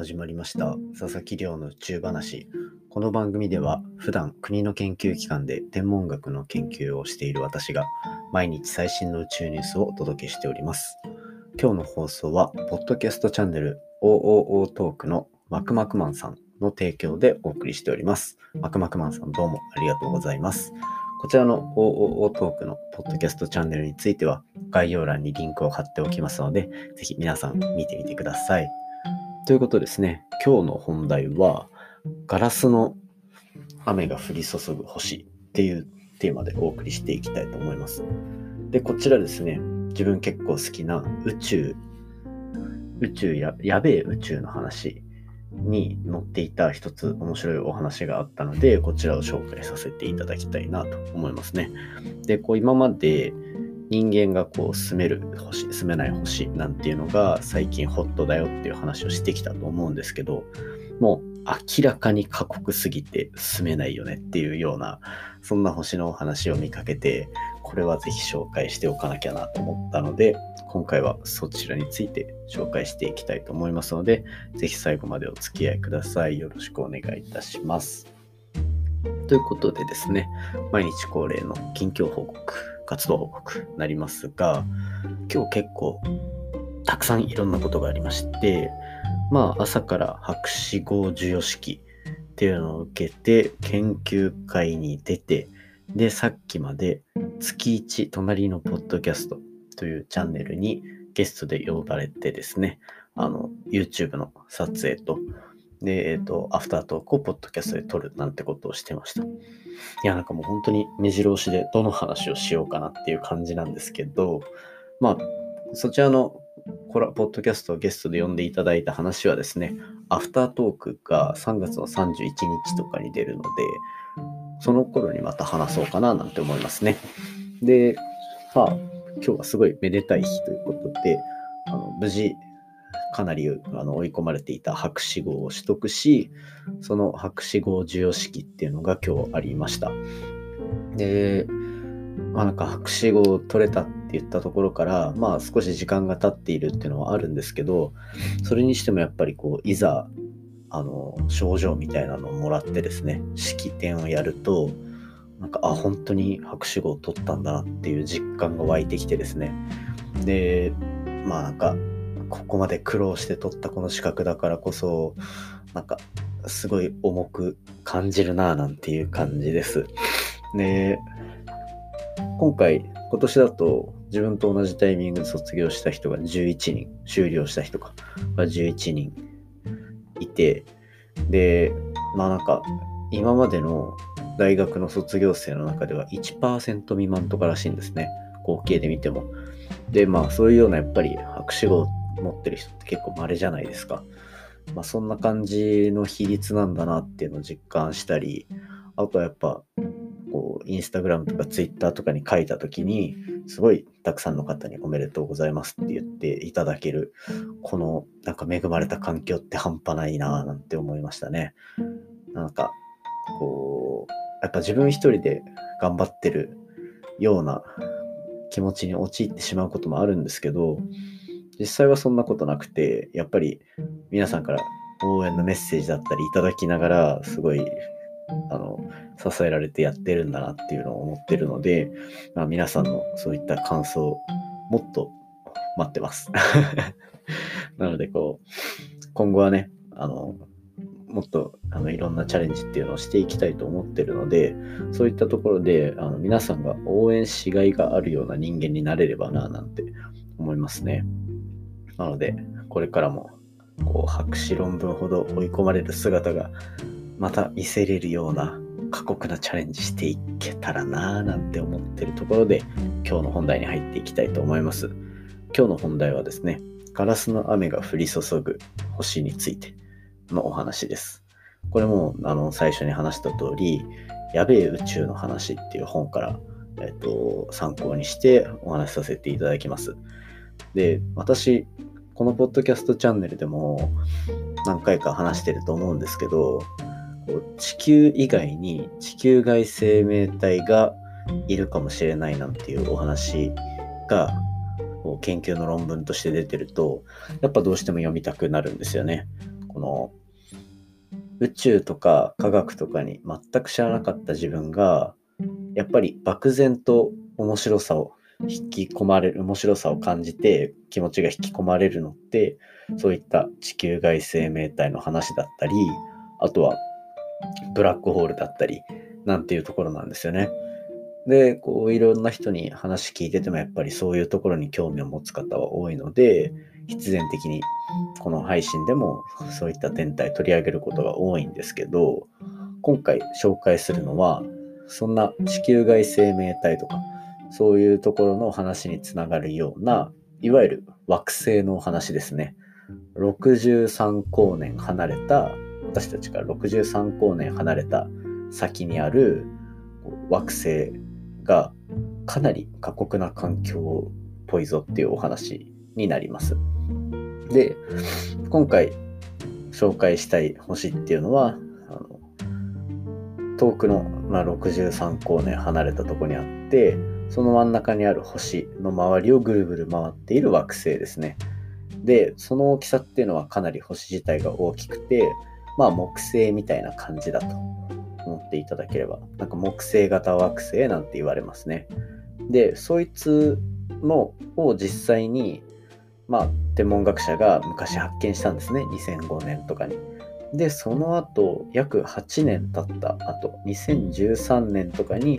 始まりました。佐々木亮の宇宙話。この番組では普段国の研究機関で天文学の研究をしている私が毎日最新の宇宙ニュースをお届けしております。今日の放送はポッドキャストチャンネル OOO トークのマクマクマンさんの提供でお送りしております。マクマクマンさんどうもありがとうございます。こちらの OOO トークのポッドキャストチャンネルについては概要欄にリンクを貼っておきますので、ぜひ皆さん見てみてください。ということですね、今日の本題は、ガラスの雨が降り注ぐ星っていうテーマでお送りしていきたいと思います。で、こちらですね、自分結構好きな宇宙、宇宙や、やべえ宇宙の話に載っていた一つ面白いお話があったので、こちらを紹介させていただきたいなと思いますね。で、こう今まで人間がこう住める星、住めない星なんていうのが最近ホットだよっていう話をしてきたと思うんですけど、もう明らかに過酷すぎて住めないよねっていうような、そんな星のお話を見かけて、これはぜひ紹介しておかなきゃなと思ったので、今回はそちらについて紹介していきたいと思いますので、ぜひ最後までお付き合いください。よろしくお願いいたします。ということでですね、毎日恒例の近況報告、活動報告になりますが、今日結構たくさんいろんなことがありまして、まあ朝から博士号授与式っていうのを受けて、研究会に出て、で、さっきまで月1隣のポッドキャストというチャンネルにゲストで呼ばれてですね、あの、YouTube の撮影と、で、えっ、ー、と、アフタートークをポッドキャストで撮るなんてことをしてました。いや、なんかもう本当に目白押しでどの話をしようかなっていう感じなんですけど、まあ、そちらのコラ、ポッドキャストをゲストで呼んでいただいた話はですね、アフタートークが3月の31日とかに出るので、その頃にまた話そうかななんて思いますね。で、まあ、今日はすごいめでたい日ということで、あの無事、かなりあの追い込まれていた博士号を取得し、その博士号授与式っていうのが今日ありました。で、まあなんか博士号を取れたって言ったところから、まあ少し時間が経っているっていうのはあるんですけど、それにしてもやっぱりこう、いざ、あの、症状みたいなのをもらってですね、式典をやると、なんか、あ、本当に博士号を取ったんだなっていう実感が湧いてきてですね。で、まあなんか、ここまで苦労して取ったこの資格だからこそ、なんか、すごい重く感じるなぁなんていう感じです。で、今回、今年だと自分と同じタイミングで卒業した人が11人、終了した人が11人いて、で、まあなんか、今までの大学の卒業生の中では1%未満とからしいんですね。合計で見ても。で、まあそういうようなやっぱり博士号を持ってる人って結構稀じゃないですか。まあそんな感じの比率なんだなっていうのを実感したり、あとはやっぱ、こう、インスタグラムとかツイッターとかに書いた時に、すごいたくさんの方におめでとうございますって言っていただける、このなんか恵まれた環境って半端ないなぁなんて思いましたね。なんか、こう、やっぱ自分一人で頑張ってるような気持ちに陥ってしまうこともあるんですけど、実際はそんなことなくて、やっぱり皆さんから応援のメッセージだったりいただきながら、すごい、あの、支えられてやってるんだなっていうのを思ってるので、まあ、皆さんのそういった感想、もっと待ってます。なので、こう、今後はね、あの、もっとあのいろんなチャレンジっていうのをしていきたいと思ってるので、そういったところであの皆さんが応援しがいがあるような人間になれればな、なんて思いますね。なので、これからもこう博士論文ほど追い込まれる姿がまた見せれるような過酷なチャレンジしていけたらなぁなんて思ってるところで今日の本題に入っていきたいと思います。今日の本題はですね、ガラスの雨が降り注ぐ星についてのお話です。これも、あの、最初に話した通り、やべえ宇宙の話っていう本から、えっと、参考にしてお話しさせていただきます。で、私、このポッドキャストチャンネルでも何回か話してると思うんですけど、地球以外に地球外生命体がいるかもしれないなんていうお話が研究の論文として出てるとやっぱどうしても読みたくなるんですよね。ここの宇宙とか科学とかに全く知らなかった自分がやっぱり漠然と面白さを引き込まれる面白さを感じて気持ちが引き込まれるのってそういった地球外生命体の話だったりあとはブラックホールだったりなんていうところなんですよね。で、こういろんな人に話聞いててもやっぱりそういうところに興味を持つ方は多いので、必然的にこの配信でもそういった天体取り上げることが多いんですけど、今回紹介するのは、そんな地球外生命体とか、そういうところの話につながるような、いわゆる惑星の話ですね。63光年離れた、私たちから63光年離れた先にある惑星がかなり過酷な環境っぽいぞっていうお話になります。で、今回紹介したい星っていうのは、あの遠くの、まあ、63光年離れたとこにあって、その真ん中にある星の周りをぐるぐる回っている惑星ですね。で、その大きさっていうのはかなり星自体が大きくて、まあ木星みたいな感じだと思っていただければ、なんか木星型惑星なんて言われますね。で、そいつのを実際に、まあ、天文学者が昔発見したんですね。2005年とかに。で、その後、約8年経った後、2013年とかに、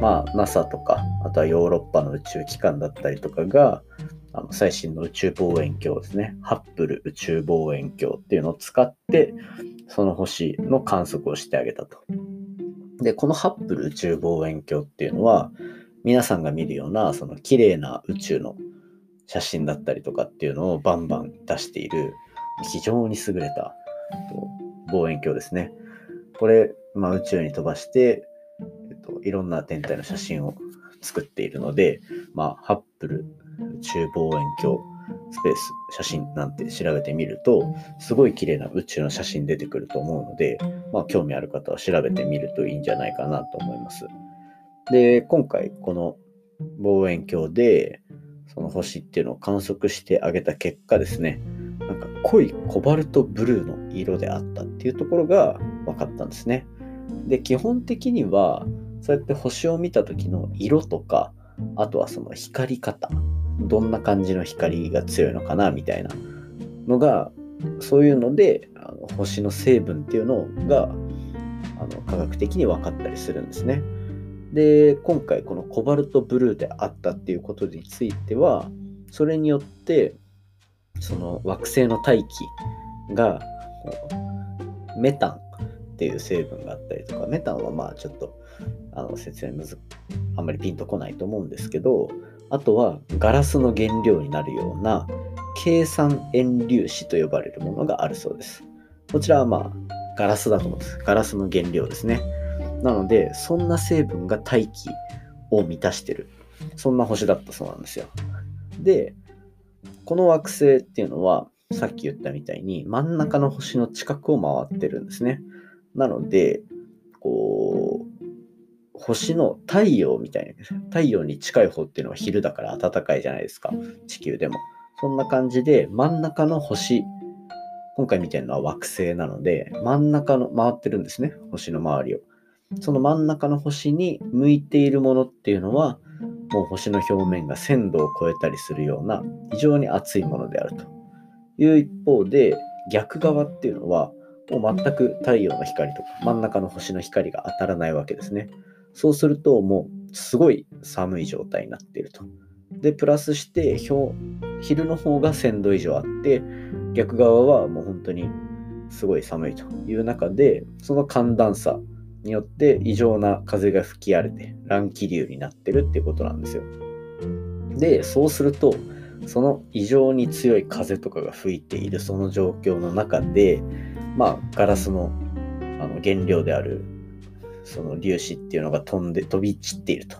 まあ、NASA とか、あとはヨーロッパの宇宙機関だったりとかが、あの最新の宇宙望遠鏡ですね。ハッブル宇宙望遠鏡っていうのを使って、その星の観測をしてあげたと。で、このハッブル宇宙望遠鏡っていうのは、皆さんが見るような、その綺麗な宇宙の写真だったりとかっていうのをバンバン出している、非常に優れた望遠鏡ですね。これ、まあ、宇宙に飛ばして、と、いろんな天体の写真を作っているので、まあ、ハッブル宇宙望遠鏡スペース、写真なんて調べてみると、すごい綺麗な宇宙の写真出てくると思うので、まあ、興味ある方は調べてみるといいんじゃないかなと思います。で、今回この望遠鏡で、その星っていうのを観測してあげた結果ですね、なんか濃いコバルトブルーの色であったっていうところが分かったんですね。で、基本的には、そうやって星を見た時の色とか、あとはその光り方どんな感じの光が強いのかなみたいなのがそういうのであの星の成分っていうのがあの科学的に分かったりするんですね。で今回このコバルトブルーであったっていうことについてはそれによってその惑星の大気がメタンっていう成分があったりとかメタンはまあちょっとあの説明むずあんまりピンとこないと思うんですけどあとはガラスの原料になるような計算塩粒子と呼ばれるものがあるそうです。こちらはまあガラスだと思うんです。ガラスの原料ですね。なので、そんな成分が大気を満たしてる。そんな星だったそうなんですよ。で、この惑星っていうのは、さっき言ったみたいに真ん中の星の近くを回ってるんですね。なので、こう、星の太陽みたいな、太陽に近い方っていうのは昼だから暖かいじゃないですか。地球でも。そんな感じで、真ん中の星、今回見てるのは惑星なので、真ん中の、回ってるんですね。星の周りを。その真ん中の星に向いているものっていうのは、もう星の表面が1000度を超えたりするような非常に熱いものであるという一方で、逆側っていうのは、もう全く太陽の光とか真ん中の星の光が当たらないわけですね。そうするともうすごい寒い状態になっていると。で、プラスして昼の方が1000度以上あって、逆側はもう本当にすごい寒いという中で、その寒暖差によって異常な風が吹き荒れて乱気流になってるっていうことなんですよ。で、そうすると、その異常に強い風とかが吹いているその状況の中で、まあ、ガラスのあの原料であるその粒子っていうのが飛んで飛び散っていると。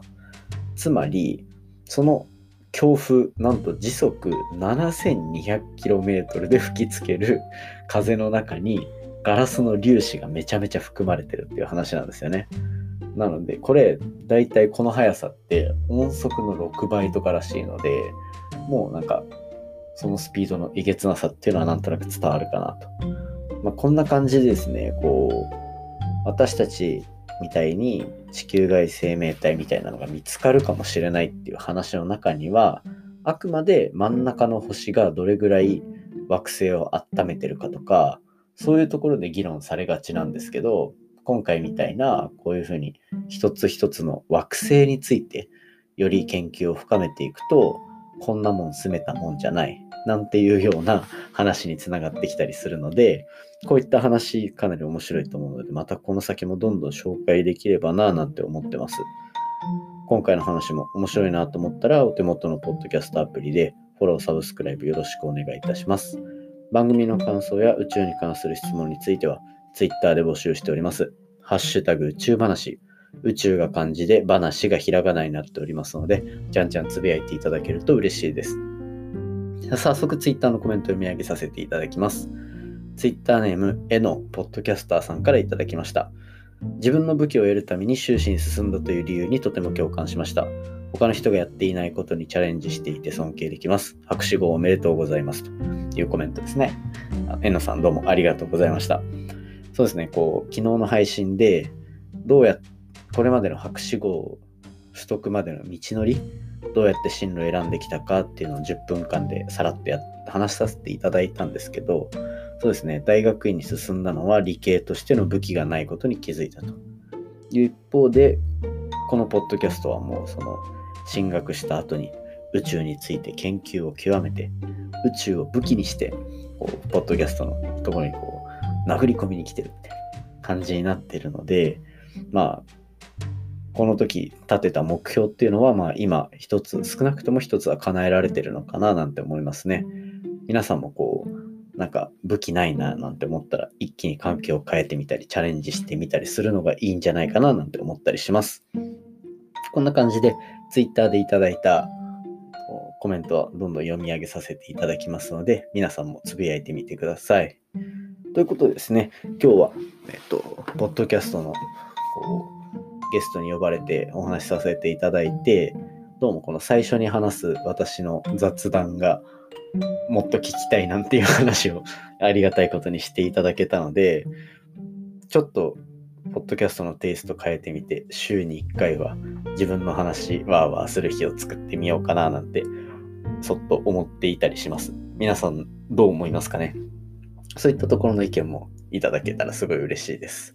つまり、その強風、なんと時速 7200km で吹きつける 風の中にガラスの粒子がめちゃめちゃ含まれてるっていう話なんですよね。なので、これ、だいたいこの速さって音速の6倍とからしいので、もうなんか、そのスピードのえげつなさっていうのはなんとなく伝わるかなとまあ、こんな感じでですね、こう、私たちみたいに地球外生命体みたいなのが見つかるかもしれないっていう話の中には、あくまで真ん中の星がどれぐらい惑星を温めてるかとか、そういうところで議論されがちなんですけど、今回みたいなこういうふうに一つ一つの惑星についてより研究を深めていくと、こんなもん住めたもんじゃない、なんていうような話につながってきたりするので、こういった話かなり面白いと思うので、またこの先もどんどん紹介できればななんて思ってます。今回の話も面白いなと思ったら、お手元のポッドキャストアプリでフォロー、サブスクライブよろしくお願いいたします。番組の感想や宇宙に関する質問については、Twitter で募集しております。ハッシュタグ宇宙話。宇宙が漢字で話がひらがなになっておりますので、じゃんじゃんつぶやいていただけると嬉しいです。早速 Twitter のコメントを読み上げさせていただきます。Twitter ネーム、えのポッドキャスターさんからいただきました。自分の武器を得るために終始に進んだという理由にとても共感しました。他の人がやっていないことにチャレンジしていて尊敬できます。拍手号おめでとうございます。というコメントですね。えのさんどうもありがとうございました。そうですね、こう、昨日の配信で、どうやこれまでの博士号取得までの道のり、どうやって進路を選んできたかっていうのを10分間でさらっとや話させていただいたんですけど、そうですね、大学院に進んだのは理系としての武器がないことに気づいたと。いう一方で、このポッドキャストはもうその進学した後に宇宙について研究を極めて、宇宙を武器にして、こう、ポッドキャストのところにこう、殴り込みに来てるみたいな感じになってるので、まあ、この時立てた目標っていうのは、まあ今一つ、少なくとも一つは叶えられてるのかななんて思いますね。皆さんもこう、なんか武器ないななんて思ったら一気に環境を変えてみたりチャレンジしてみたりするのがいいんじゃないかななんて思ったりします。こんな感じで Twitter でいただいたコメントはどんどん読み上げさせていただきますので皆さんもつぶやいてみてください。ということでですね、今日は、えっと、ポッドキャストのこうゲストに呼ばれてお話しさせていただいて、どうもこの最初に話す私の雑談がもっと聞きたいなんていう話をありがたいことにしていただけたので、ちょっと、ポッドキャストのテイスト変えてみて、週に1回は自分の話、わーわーする日を作ってみようかななんて、そっと思っていたりします。皆さん、どう思いますかね？そういったところの意見もいただけたらすごい嬉しいです。